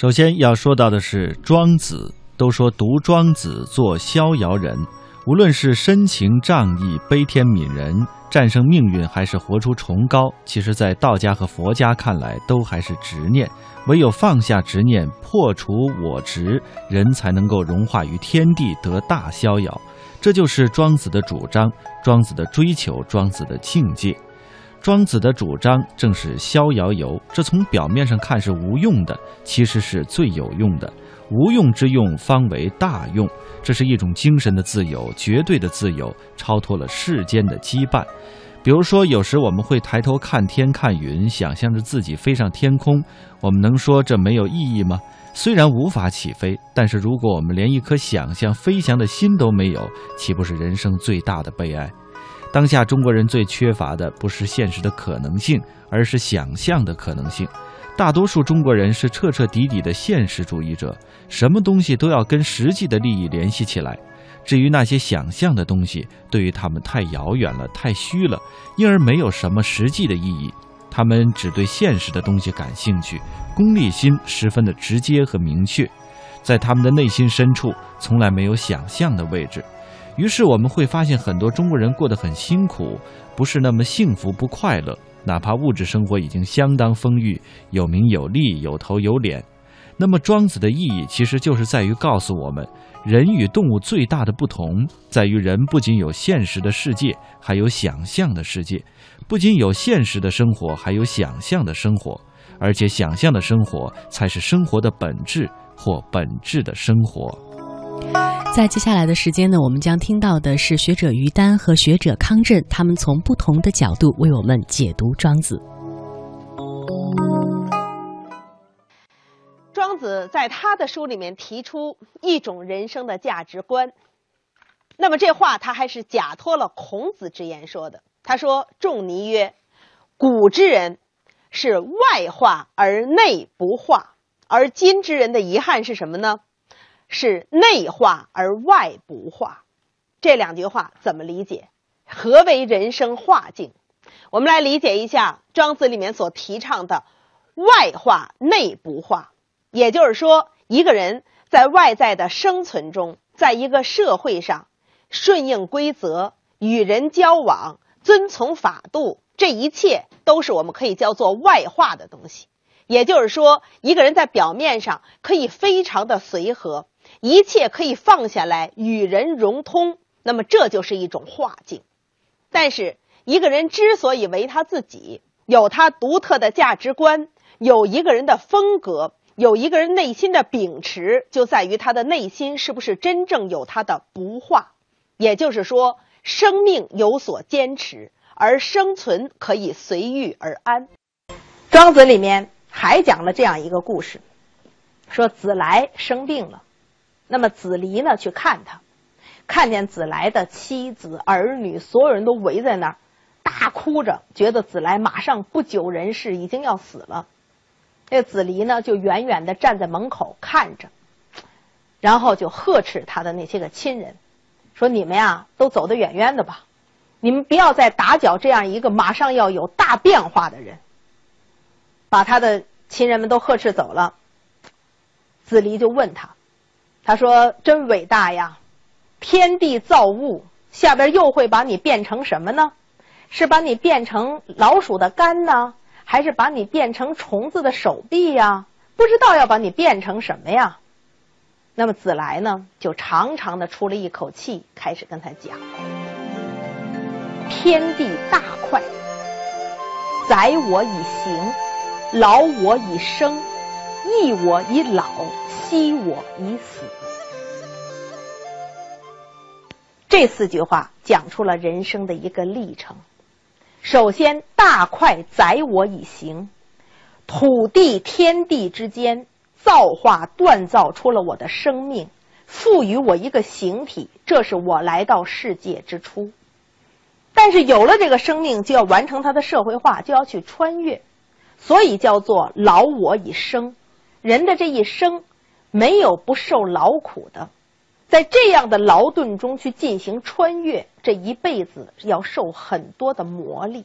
首先要说到的是庄子。都说读庄子做逍遥人，无论是深情仗义、悲天悯人、战胜命运，还是活出崇高，其实，在道家和佛家看来，都还是执念。唯有放下执念，破除我执，人才能够融化于天地，得大逍遥。这就是庄子的主张，庄子的追求，庄子的境界。庄子的主张正是逍遥游，这从表面上看是无用的，其实是最有用的。无用之用方为大用，这是一种精神的自由，绝对的自由，超脱了世间的羁绊。比如说，有时我们会抬头看天看云，想象着自己飞上天空，我们能说这没有意义吗？虽然无法起飞，但是如果我们连一颗想象飞翔的心都没有，岂不是人生最大的悲哀？当下中国人最缺乏的不是现实的可能性，而是想象的可能性。大多数中国人是彻彻底底的现实主义者，什么东西都要跟实际的利益联系起来。至于那些想象的东西，对于他们太遥远了，太虚了，因而没有什么实际的意义。他们只对现实的东西感兴趣，功利心十分的直接和明确，在他们的内心深处从来没有想象的位置。于是我们会发现，很多中国人过得很辛苦，不是那么幸福不快乐。哪怕物质生活已经相当丰裕，有名有利，有头有脸，那么庄子的意义其实就是在于告诉我们，人与动物最大的不同在于，人不仅有现实的世界，还有想象的世界；不仅有现实的生活，还有想象的生活，而且想象的生活才是生活的本质或本质的生活。在接下来的时间呢，我们将听到的是学者于丹和学者康震，他们从不同的角度为我们解读庄子。庄子在他的书里面提出一种人生的价值观，那么这话他还是假托了孔子之言说的。他说：“仲尼曰，古之人是外化而内不化，而今之人的遗憾是什么呢？”是内化而外不化，这两句话怎么理解？何为人生化境？我们来理解一下庄子里面所提倡的外化内不化。也就是说，一个人在外在的生存中，在一个社会上顺应规则、与人交往、遵从法度，这一切都是我们可以叫做外化的东西。也就是说，一个人在表面上可以非常的随和。一切可以放下来，与人融通，那么这就是一种化境。但是，一个人之所以为他自己，有他独特的价值观，有一个人的风格，有一个人内心的秉持，就在于他的内心是不是真正有他的不化。也就是说，生命有所坚持，而生存可以随遇而安。庄子里面还讲了这样一个故事，说子来生病了。那么子离呢？去看他，看见子来的妻子儿女，所有人都围在那儿，大哭着，觉得子来马上不久人世，已经要死了。这子离呢，就远远的站在门口看着，然后就呵斥他的那些个亲人，说：“你们呀，都走得远远的吧，你们不要再打搅这样一个马上要有大变化的人。”把他的亲人们都呵斥走了。子离就问他。他说：“真伟大呀！天地造物，下边又会把你变成什么呢？是把你变成老鼠的肝呢，还是把你变成虫子的手臂呀？不知道要把你变成什么呀？”那么子来呢，就长长的出了一口气，开始跟他讲：“天地大快，载我以行，劳我以生，益我以老。”惜我以死，这四句话讲出了人生的一个历程。首先，大快载我以行，土地天地之间造化锻造出了我的生命，赋予我一个形体，这是我来到世界之初。但是有了这个生命，就要完成它的社会化，就要去穿越，所以叫做劳我以生。人的这一生。没有不受劳苦的，在这样的劳顿中去进行穿越，这一辈子要受很多的磨砺。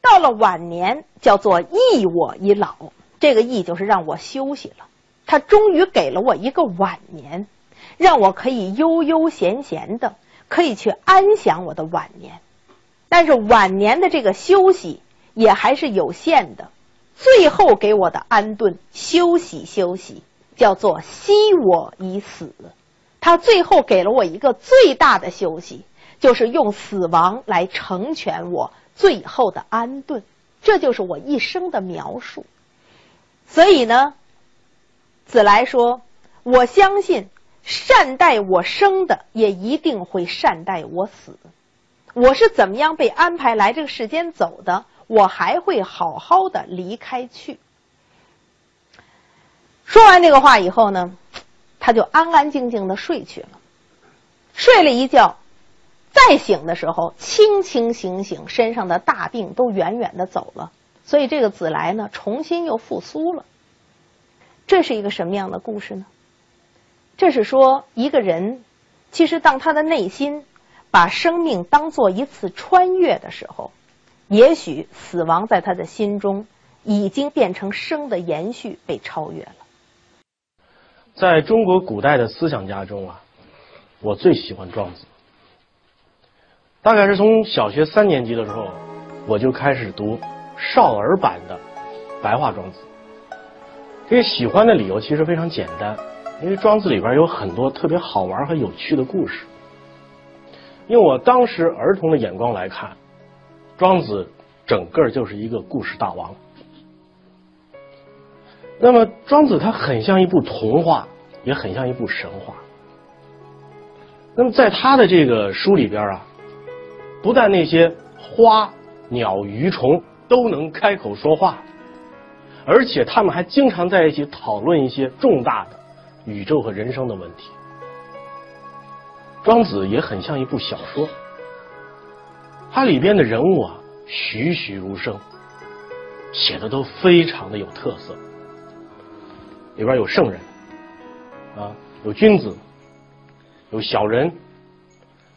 到了晚年，叫做益我以老，这个益就是让我休息了。他终于给了我一个晚年，让我可以悠悠闲闲的，可以去安享我的晚年。但是晚年的这个休息也还是有限的，最后给我的安顿休息休息，叫做惜我已死。他最后给了我一个最大的休息，就是用死亡来成全我最后的安顿。这就是我一生的描述。所以呢，子来说：“我相信善待我生的，也一定会善待我死。”我是怎么样被安排来这个世间走的？我还会好好的离开去。说完这个话以后呢，他就安安静静的睡去了。睡了一觉，再醒的时候，清清醒醒，身上的大病都远远的走了。所以这个子来呢，重新又复苏了。这是一个什么样的故事呢？这是说一个人，其实当他的内心。把生命当做一次穿越的时候，也许死亡在他的心中已经变成生的延续，被超越了。在中国古代的思想家中啊，我最喜欢庄子。大概是从小学三年级的时候，我就开始读少儿版的白话庄子。这个喜欢的理由其实非常简单，因为庄子里边有很多特别好玩和有趣的故事。用我当时儿童的眼光来看，庄子整个就是一个故事大王。那么，庄子他很像一部童话，也很像一部神话。那么，在他的这个书里边啊，不但那些花鸟鱼虫都能开口说话，而且他们还经常在一起讨论一些重大的宇宙和人生的问题。庄子也很像一部小说，它里边的人物啊栩栩如生，写的都非常的有特色。里边有圣人，啊，有君子，有小人，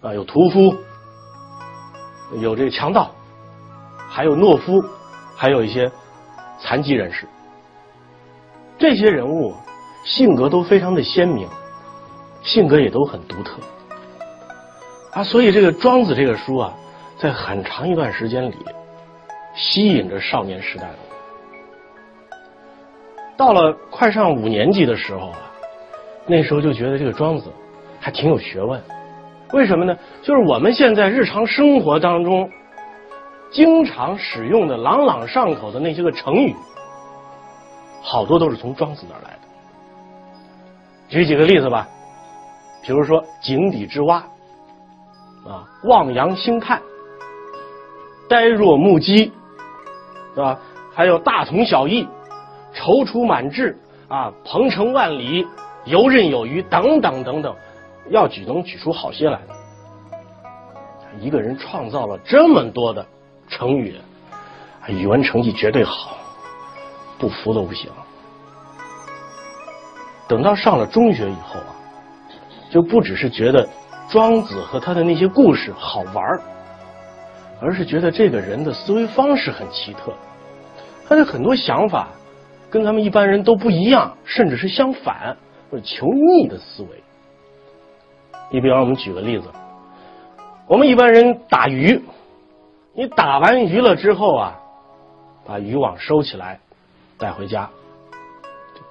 啊，有屠夫，有这个强盗，还有懦夫，还有一些残疾人士。这些人物性格都非常的鲜明，性格也都很独特。啊，所以这个庄子这个书啊，在很长一段时间里吸引着少年时代的我。到了快上五年级的时候啊，那时候就觉得这个庄子还挺有学问。为什么呢？就是我们现在日常生活当中经常使用的朗朗上口的那些个成语，好多都是从庄子那儿来的。举几个例子吧，比如说“井底之蛙”。啊，望洋兴叹，呆若木鸡，是吧？还有大同小异，踌躇满志啊，鹏程万里，游刃有余等等等等，要举能举出好些来。一个人创造了这么多的成语，语文成绩绝对好，不服都不行。等到上了中学以后啊，就不只是觉得。庄子和他的那些故事好玩而是觉得这个人的思维方式很奇特，他的很多想法跟咱们一般人都不一样，甚至是相反或者求逆的思维。你比方，我们举个例子，我们一般人打鱼，你打完鱼了之后啊，把渔网收起来带回家。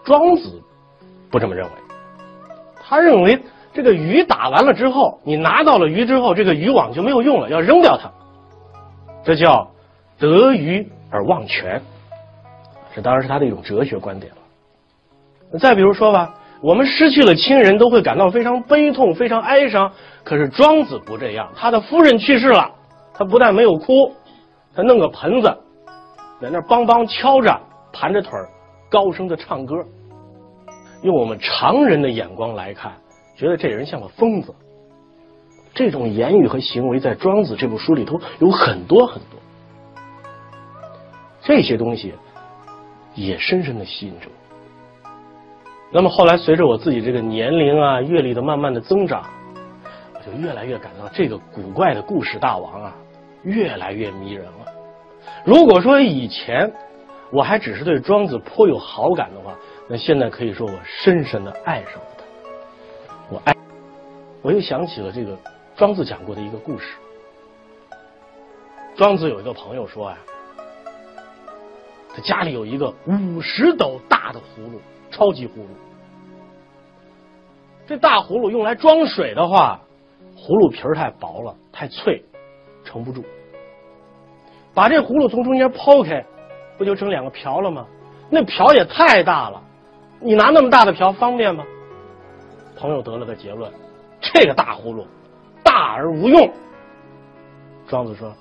庄子不这么认为，他认为。这个鱼打完了之后，你拿到了鱼之后，这个渔网就没有用了，要扔掉它。这叫得鱼而忘全，这当然是他的一种哲学观点了。再比如说吧，我们失去了亲人，都会感到非常悲痛、非常哀伤。可是庄子不这样，他的夫人去世了，他不但没有哭，他弄个盆子在那梆梆敲着，盘着腿儿，高声的唱歌。用我们常人的眼光来看。觉得这人像个疯子，这种言语和行为在《庄子》这部书里头有很多很多，这些东西也深深的吸引着我。那么后来随着我自己这个年龄啊、阅历的慢慢的增长，我就越来越感到这个古怪的故事大王啊，越来越迷人了。如果说以前我还只是对庄子颇有好感的话，那现在可以说我深深的爱上了他。我爱，我又想起了这个庄子讲过的一个故事。庄子有一个朋友说呀，他家里有一个五十斗大的葫芦，超级葫芦。这大葫芦用来装水的话，葫芦皮儿太薄了，太脆，盛不住。把这葫芦从中间剖开，不就成两个瓢了吗？那瓢也太大了，你拿那么大的瓢方便吗？朋友得了个结论：这个大葫芦大而无用。庄子说：“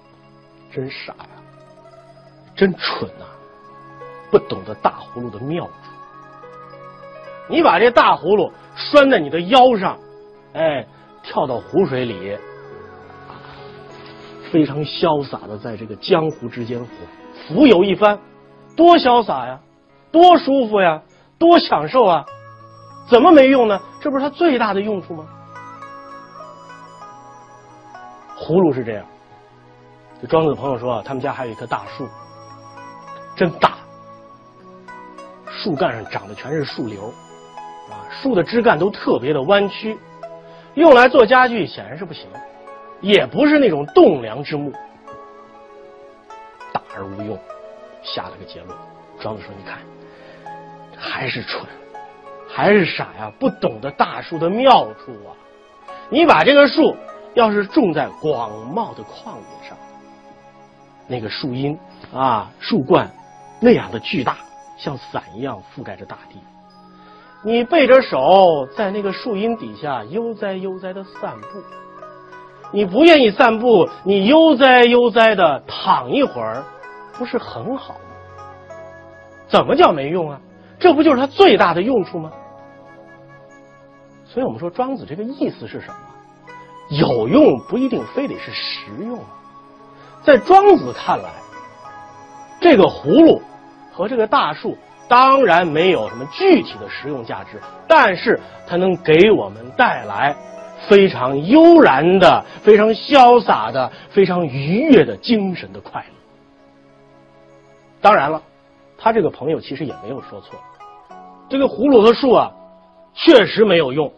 真傻呀，真蠢呐，不懂得大葫芦的妙处。你把这大葫芦拴在你的腰上，哎，跳到湖水里。”非常潇洒的在这个江湖之间浮浮游一番，多潇洒呀，多舒服呀，多享受啊！怎么没用呢？这不是他最大的用处吗？葫芦是这样，这庄子的朋友说啊，他们家还有一棵大树，真大，树干上长的全是树瘤，啊，树的枝干都特别的弯曲，用来做家具显然是不行。也不是那种栋梁之木，大而无用，下了个结论。庄子说：“你看，还是蠢，还是傻呀，不懂得大树的妙处啊！你把这个树要是种在广袤的旷野上，那个树荫啊，树冠那样的巨大，像伞一样覆盖着大地。你背着手在那个树荫底下悠哉悠哉的散步。”你不愿意散步，你悠哉悠哉的躺一会儿，不是很好吗？怎么叫没用啊？这不就是它最大的用处吗？所以我们说庄子这个意思是什么？有用不一定非得是实用。在庄子看来，这个葫芦和这个大树当然没有什么具体的实用价值，但是它能给我们带来。非常悠然的、非常潇洒的、非常愉悦的精神的快乐。当然了，他这个朋友其实也没有说错，这个葫芦和树啊，确实没有用。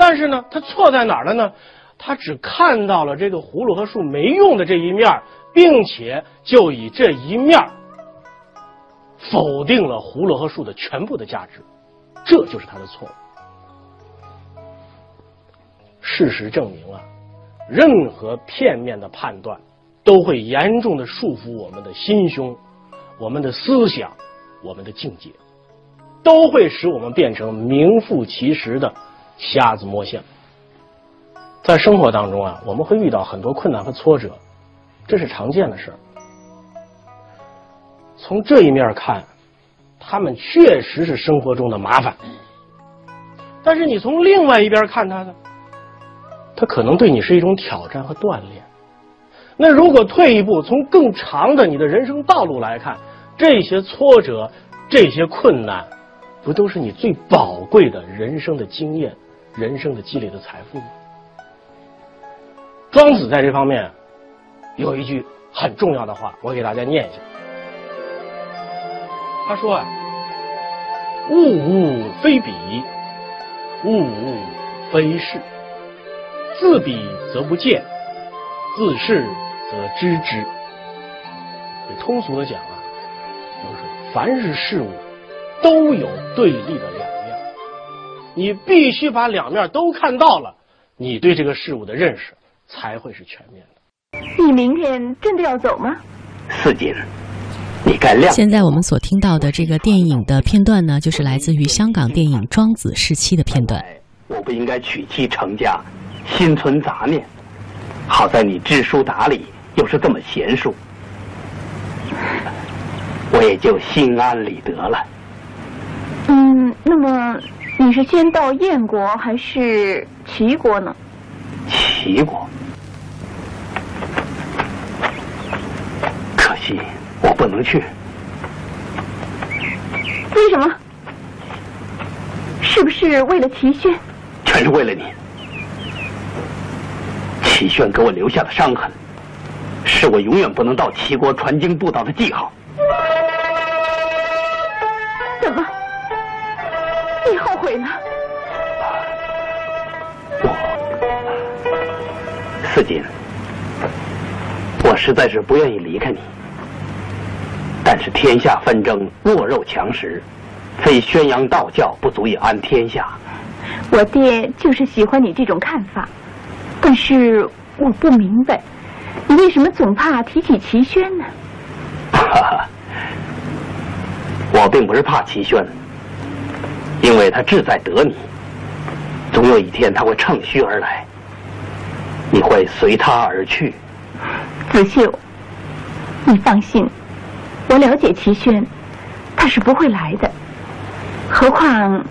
但是呢，他错在哪儿了呢？他只看到了这个葫芦和树没用的这一面，并且就以这一面否定了葫芦和树的全部的价值，这就是他的错误。事实证明啊，任何片面的判断都会严重的束缚我们的心胸、我们的思想、我们的境界，都会使我们变成名副其实的瞎子摸象。在生活当中啊，我们会遇到很多困难和挫折，这是常见的事儿。从这一面看，他们确实是生活中的麻烦。但是你从另外一边看他呢？它可能对你是一种挑战和锻炼。那如果退一步，从更长的你的人生道路来看，这些挫折、这些困难，不都是你最宝贵的人生的经验、人生的积累的财富吗？庄子在这方面有一句很重要的话，我给大家念一下。他说啊：“物物非彼，物物非是。”自比则不见，自是则知之。通俗的讲啊，就是凡是事物都有对立的两面，你必须把两面都看到了，你对这个事物的认识才会是全面的。你明天真的要走吗？四锦，你该亮。现在我们所听到的这个电影的片段呢，就是来自于香港电影《庄子》时期的片段。我不应该娶妻成家。心存杂念，好在你知书达理，又是这么贤淑，我也就心安理得了。嗯，那么你是先到燕国还是齐国呢？齐国，可惜我不能去。为什么？是不是为了齐宣？全是为了你。齐宣给我留下的伤痕，是我永远不能到齐国传经布道的记号。我，四锦，我实在是不愿意离开你。但是天下纷争，弱肉强食，非宣扬道教不足以安天下。我爹就是喜欢你这种看法，但是我不明白，你为什么总怕提起齐宣呢？哈哈，我并不是怕齐宣，因为他志在得你，总有一天他会乘虚而来，你会随他而去。子秀，你放心。我了解齐轩，他是不会来的。何况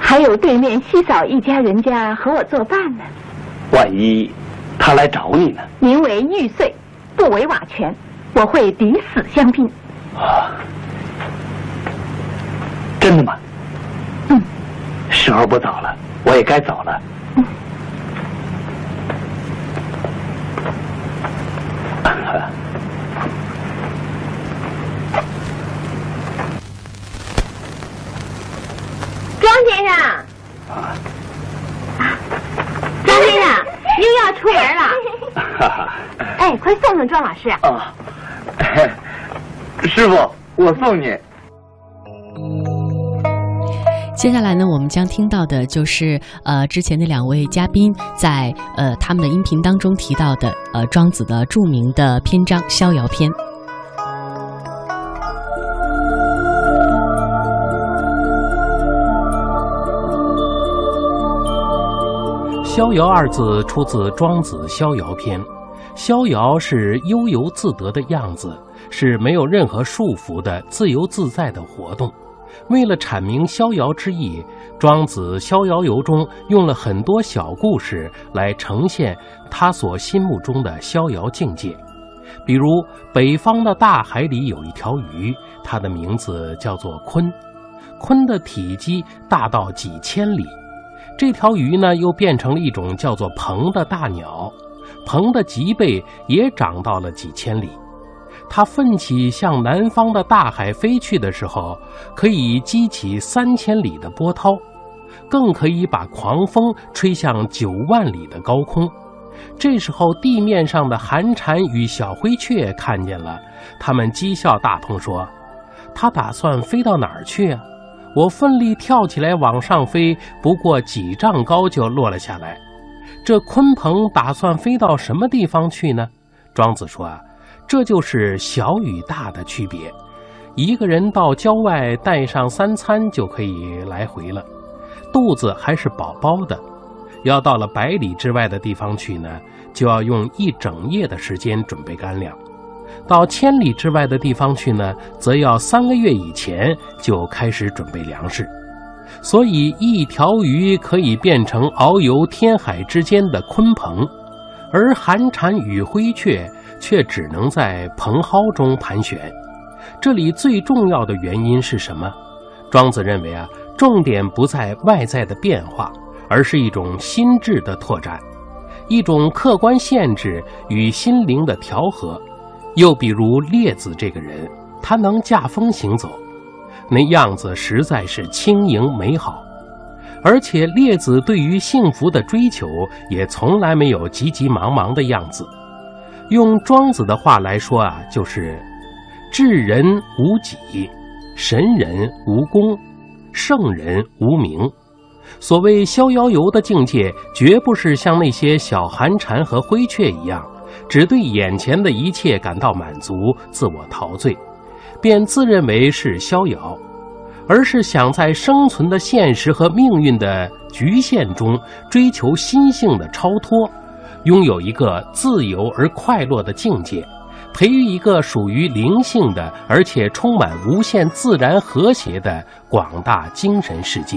还有对面西嫂一家人家和我作伴呢。万一他来找你呢？宁为玉碎，不为瓦全。我会抵死相拼。啊，真的吗？嗯。时候不早了，我也该走了。嗯。庄先生，啊庄先生又要出门了。哎，快送送庄老师。啊，师傅，我送你。接下来呢，我们将听到的就是呃，之前的两位嘉宾在呃他们的音频当中提到的呃庄子的著名的篇章《逍遥篇》。逍遥二字出自《庄子·逍遥篇》，逍遥是悠游自得的样子，是没有任何束缚的自由自在的活动。为了阐明逍遥之意，庄子《逍遥游》中用了很多小故事来呈现他所心目中的逍遥境界。比如，北方的大海里有一条鱼，它的名字叫做鲲，鲲的体积大到几千里。这条鱼呢，又变成了一种叫做鹏的大鸟，鹏的脊背也长到了几千里。它奋起向南方的大海飞去的时候，可以激起三千里的波涛，更可以把狂风吹向九万里的高空。这时候，地面上的寒蝉与小灰雀看见了，他们讥笑大鹏说：“他打算飞到哪儿去啊？”我奋力跳起来往上飞，不过几丈高就落了下来。这鲲鹏打算飞到什么地方去呢？庄子说啊，这就是小与大的区别。一个人到郊外带上三餐就可以来回了，肚子还是饱饱的；要到了百里之外的地方去呢，就要用一整夜的时间准备干粮。到千里之外的地方去呢，则要三个月以前就开始准备粮食。所以，一条鱼可以变成遨游天海之间的鲲鹏，而寒蝉与灰雀却只能在蓬蒿中盘旋。这里最重要的原因是什么？庄子认为啊，重点不在外在的变化，而是一种心智的拓展，一种客观限制与心灵的调和。又比如列子这个人，他能驾风行走，那样子实在是轻盈美好，而且列子对于幸福的追求也从来没有急急忙忙的样子。用庄子的话来说啊，就是“智人无己，神人无功，圣人无名”。所谓逍遥游的境界，绝不是像那些小寒蝉和灰雀一样。只对眼前的一切感到满足，自我陶醉，便自认为是逍遥，而是想在生存的现实和命运的局限中追求心性的超脱，拥有一个自由而快乐的境界，培育一个属于灵性的而且充满无限自然和谐的广大精神世界。